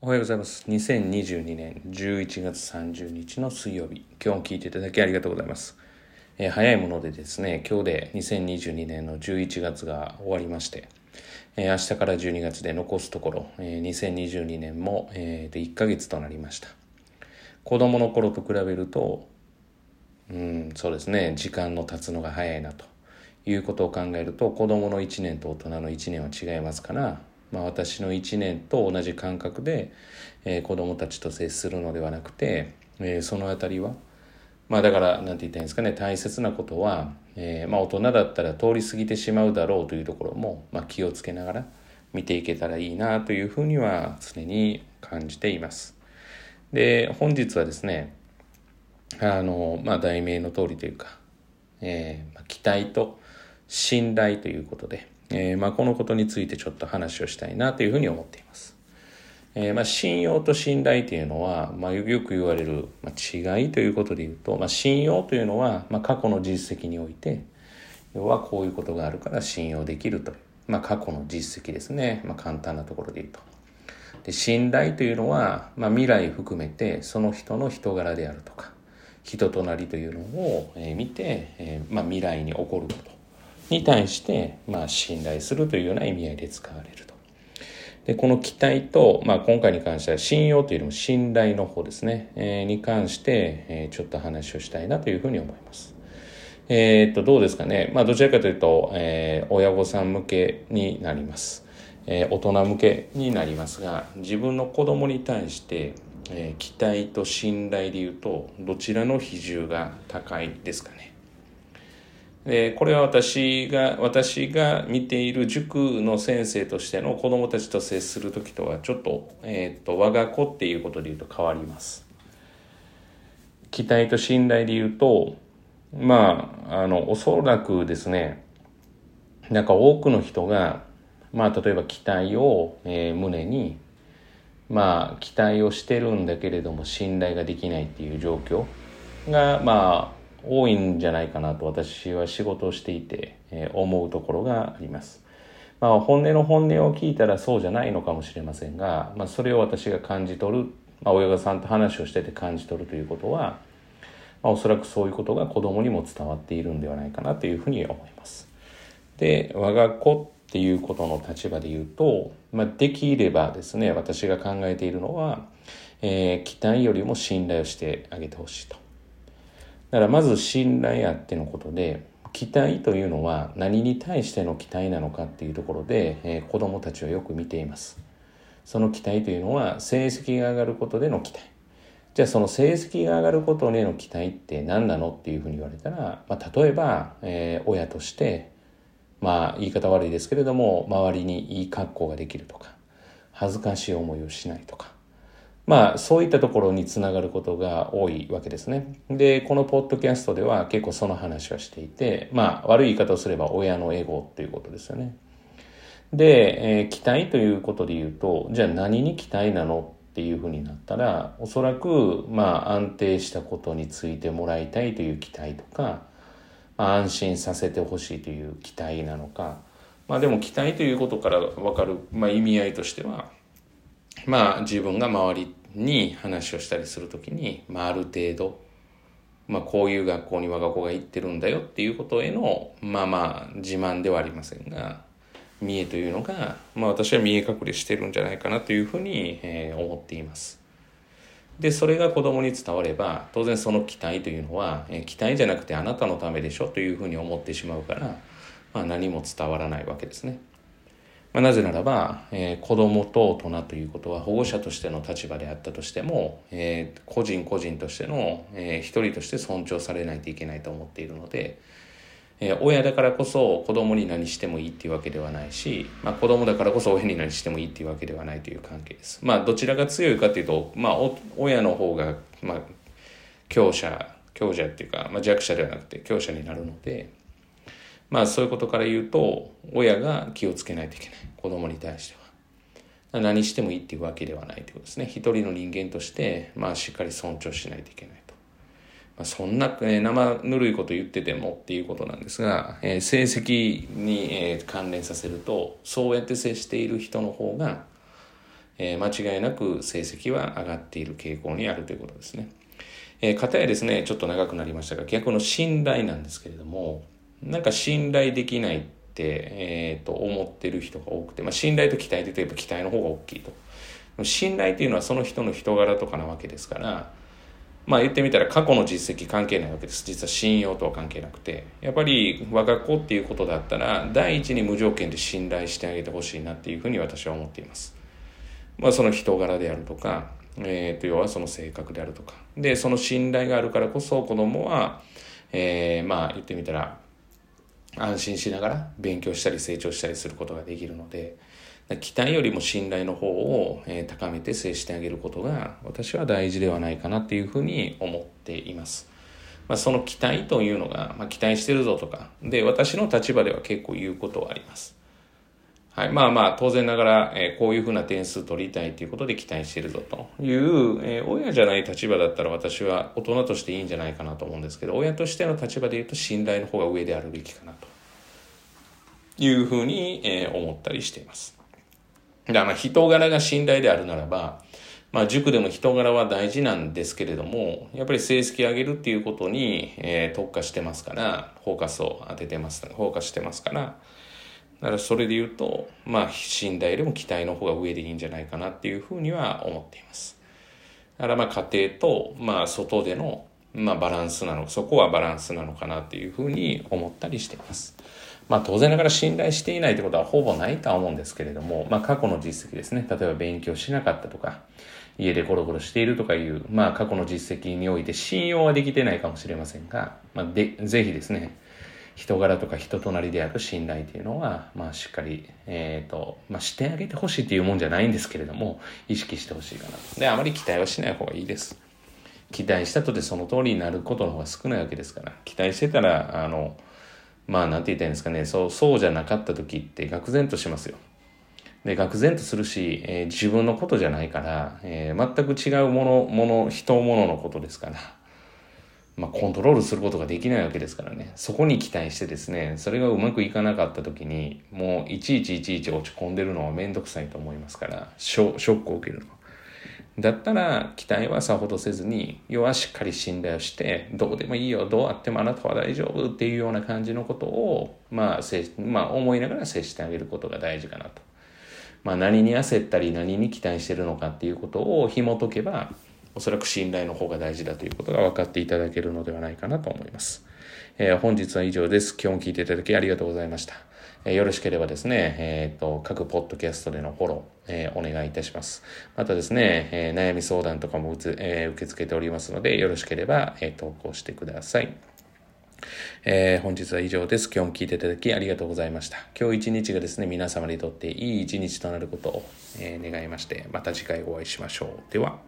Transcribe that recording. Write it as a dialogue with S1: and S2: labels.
S1: おはようございます。2022年11月30日の水曜日。今日も聞いていただきありがとうございます。えー早いものでですね、今日で2022年の11月が終わりまして、えー明日から12月で残すところ、えー2022年も、えーと1ヶ月となりました。子供の頃と比べると、うん、そうですね、時間の経つのが早いなということを考えると、子供の1年と大人の1年は違いますから、まあ、私の1年と同じ感覚で、えー子供たちと接するのではなくて、えーそのあたりは、まあだから、なんて言ったらいいんですかね、大切なことは、えーまあ大人だったら通り過ぎてしまうだろうというところも、まあ気をつけながら見ていけたらいいなというふうには常に感じています。で、本日はですね、あの、まあ題名の通りというか、えーまあ期待と信頼ということで、えーまあこのことについてちょっと話をしたいなというふうに思っています。えーまあ、信用と信頼というのは、まあ、よく言われる、まあ、違いということで言うと、まあ、信用というのは、まあ、過去の実績において要はこういうことがあるから信用できるという、まあ、過去の実績ですね、まあ、簡単なところで言うと。で信頼というのは、まあ、未来含めてその人の人柄であるとか人となりというのを、えー見て、えーまあ、未来に起こることに対して、まあ、信頼するというような意味合いで使われると。で、この期待と、まあ、今回に関しては信用というよりも信頼の方ですね、えーに関して、えーちょっと話をしたいなというふうに思います。えーっと、どうですかね。まあ、どちらかというと、えー親御さん向けになります。えー大人向けになりますが、自分の子供に対して、えー期待と信頼で言うと、どちらの比重が高いですかね。でこれは私が私が見ている塾の先生としての子どもたちと接する時とはちょっと,、えー、と我が子っていうことで言うと変わります。期待と信頼で言うとまああのおそらくですねなんか多くの人がまあ例えば期待を、えー胸にまあ期待をしてるんだけれども信頼ができないっていう状況がまあ多いんじゃないかなと私は仕事をしていて、えー思うところがあります。まあ本音の本音を聞いたらそうじゃないのかもしれませんが、まあそれを私が感じ取る、まあ親御さんと話をしてて感じ取るということは、まあおそらくそういうことが子供にも伝わっているんではないかなというふうに思います。で我が子っていうことの立場で言うと、まあ、できればですね私が考えているのは、えー期待よりも信頼をしてあげてほしいとだからまず信頼あってのことで期待というのは何に対しての期待なのかっていうところで、えー子どもたちはよく見ています。その期待というのは成績が上がることでの期待。じゃあその成績が上がることへの期待って何なのっていうふうに言われたら、まあ、例えば、えー親としてまあ言い方悪いですけれども周りにいい格好ができるとか恥ずかしい思いをしないとかまあそういったところにつながることが多いわけですね。で、このポッドキャストでは結構その話はしていて、まあ悪い言い方をすれば親のエゴっていうことですよね。で、えー期待ということで言うと、じゃあ何に期待なのっていうふうになったら、おそらくまあ安定したことについてもらいたいという期待とか、まあ、安心させてほしいという期待なのか、まあでも期待ということから分かる、まあ、意味合いとしては、まあ自分が周りに話をしたりするときに、まあある程度、まあこういう学校に我が子が行ってるんだよっていうことへの、まあまあ自慢ではありませんが、見栄というのが、まあ私は見え隠れしてるんじゃないかなというふうに、えー思っています。で、それが子供に伝われば、当然その期待というのは、えー期待じゃなくてあなたのためでしょというふうに思ってしまうから、まあ何も伝わらないわけですね。まあ、なぜならば、えー子供と大人ということは保護者としての立場であったとしても、えー個人個人としての、えー一人として尊重されないといけないと思っているので、えー親だからこそ子供に何してもいいっていうわけではないし、まあ、子供だからこそ親に何してもいいっていうわけではないという関係です。まあどちらが強いかというと、まあ、親の方が、まあ、強者強者っていうか、まあ、弱者ではなくて強者になるので。まあそういうことから言うと親が気をつけないといけない。子供に対しては。何してもいいっていうわけではないということですね。一人の人間としてまあしっかり尊重しないといけないと、まあ、そんな、えー生ぬるいこと言っててもっていうことなんですが、えー成績に、えー関連させるとそうやって接している人の方が、えー、間違いなく成績は上がっている傾向にあるということですね。えー、かたやですね、ちょっと長くなりましたが、逆の信頼なんですけれども、なんか信頼できないって、えー、と思ってる人が多くて、まあ、信頼と期待で言えば期待の方が大きいと。信頼っていうのはその人の人柄とかなわけですから、まあ言ってみたら過去の実績関係ないわけです。実は信用とは関係なくて。やっぱり我が子っていうことだったら、第一に無条件で信頼してあげてほしいなっていうふうに私は思っています。まあその人柄であるとか、えー、と要はその性格であるとか。で、その信頼があるからこそ子供は、えー、まあ言ってみたら、安心しながら勉強したり成長したりすることができるので、期待よりも信頼の方を、え高めて接してあげることが私は大事ではないかなっていうふうに思っています。まあ、その期待というのが、まあ、期待してるぞとか、で、私の立場では結構言うことはあります。はい。まあまあ、当然ながら、えー、こういうふうな点数取りたいということで期待してるぞという、えー、親じゃない立場だったら私は大人としていいんじゃないかなと思うんですけど、親としての立場で言うと信頼の方が上であるべきかなというふうに、えー、思ったりしています。だから人柄が信頼であるならば、まあ塾でも人柄は大事なんですけれども、やっぱり成績上げるっていうことに、えー、特化してますから、フォーカスを当ててます、フォーカスしてますから、だからそれで言うと、まあ信頼よりも期待の方が上でいいんじゃないかなっていうふうには思っています。だからまあ家庭と、まあ外での、まあバランスなの、そこはバランスなのかなっていうふうに思ったりしています。まあ当然ながら信頼していないということはほぼないとは思うんですけれども、まあ過去の実績ですね。例えば勉強しなかったとか、家でゴロゴロしているとかいう、まあ過去の実績において信用はできてないかもしれませんが、まあで、ぜひですね、人柄とか人となりである信頼というのは、まあしっかり、えっ、ー、と、まあしてあげてほしいっていうもんじゃないんですけれども、意識してほしいかなと。で、あまり期待はしない方がいいです。期待したとてその通りになることの方が少ないわけですから、期待してたら、あの、まあなんて言ったいいんですかね、そう、そうじゃなかった時って愕然としますよ。で、愕然とするし、えー、自分のことじゃないから、えー、全く違うもの、もの、人、物のことですから、まあコントロールすることができないわけですからね。そこに期待してですね、それがうまくいかなかった時に、もういちいちいちいち落ち込んでるのはめんどくさいと思いますから、ショックを受けるの。だったら期待はさほどせずに要はしっかり信頼をしてどうでもいいよどうあってもあなたは大丈夫っていうような感じのことをまあまあ、思いながら接してあげることが大事かなと。まあ、何に焦ったり何に期待してるのかっていうことを紐解けばおそらく信頼の方が大事だということが分かっていただけるのではないかなと思います。えー、本日は以上です。今日も聞いていただきありがとうございました。えよろしければですね、えっ、ー、と、各ポッドキャストでのフォロー、え、お願いいたします。またですね、え、悩み相談とかもうつ、え受け付けておりますので、よろしければ、え投稿してください。え、本日は以上です。今日も聞いていただきありがとうございました。今日一日がですね、皆様にとっていい一日となることを、え願いまして、また次回お会いしましょう。では。